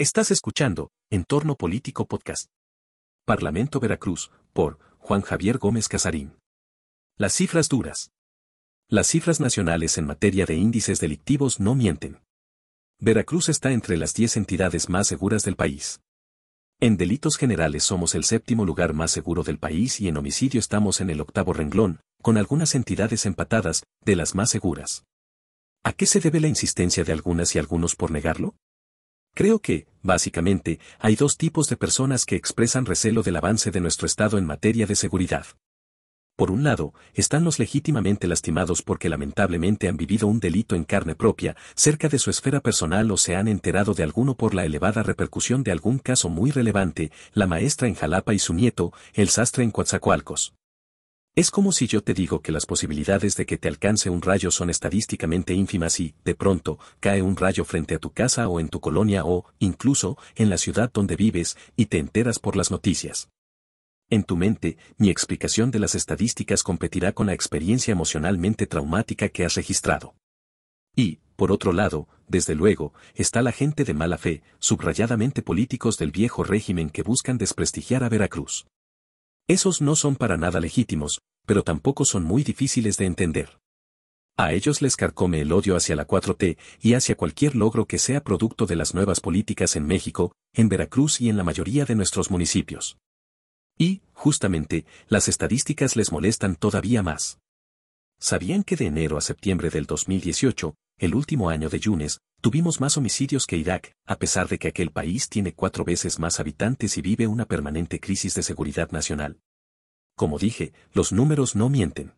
Estás escuchando Entorno Político Podcast. Parlamento Veracruz, por Juan Javier Gómez Casarín. Las cifras duras. Las cifras nacionales en materia de índices delictivos no mienten. Veracruz está entre las 10 entidades más seguras del país. En delitos generales somos el séptimo lugar más seguro del país y en homicidio estamos en el octavo renglón, con algunas entidades empatadas, de las más seguras. ¿A qué se debe la insistencia de algunas y algunos por negarlo? Creo que, básicamente, hay dos tipos de personas que expresan recelo del avance de nuestro Estado en materia de seguridad. Por un lado, están los legítimamente lastimados porque lamentablemente han vivido un delito en carne propia, cerca de su esfera personal o se han enterado de alguno por la elevada repercusión de algún caso muy relevante, la maestra en Jalapa y su nieto, el sastre en Coatzacoalcos. Es como si yo te digo que las posibilidades de que te alcance un rayo son estadísticamente ínfimas y, de pronto, cae un rayo frente a tu casa o en tu colonia o, incluso, en la ciudad donde vives, y te enteras por las noticias. En tu mente, mi explicación de las estadísticas competirá con la experiencia emocionalmente traumática que has registrado. Y, por otro lado, desde luego, está la gente de mala fe, subrayadamente políticos del viejo régimen que buscan desprestigiar a Veracruz. Esos no son para nada legítimos, pero tampoco son muy difíciles de entender. A ellos les carcome el odio hacia la 4T y hacia cualquier logro que sea producto de las nuevas políticas en México, en Veracruz y en la mayoría de nuestros municipios. Y, justamente, las estadísticas les molestan todavía más. ¿Sabían que de enero a septiembre del 2018, el último año de Yunes, tuvimos más homicidios que Irak, a pesar de que aquel país tiene cuatro veces más habitantes y vive una permanente crisis de seguridad nacional? Como dije, los números no mienten.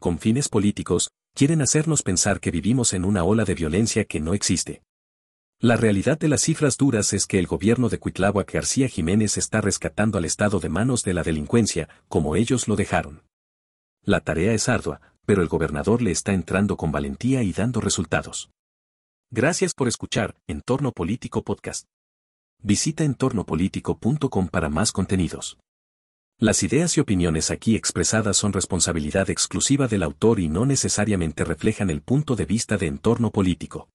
Con fines políticos, quieren hacernos pensar que vivimos en una ola de violencia que no existe. La realidad de las cifras duras es que el gobierno de Cuitláhuac García Jiménez está rescatando al Estado de manos de la delincuencia, como ellos lo dejaron. La tarea es ardua, pero el gobernador le está entrando con valentía y dando resultados. Gracias por escuchar Entorno Político Podcast. Visita entornopolítico.com para más contenidos. Las ideas y opiniones aquí expresadas son responsabilidad exclusiva del autor y no necesariamente reflejan el punto de vista de entorno político.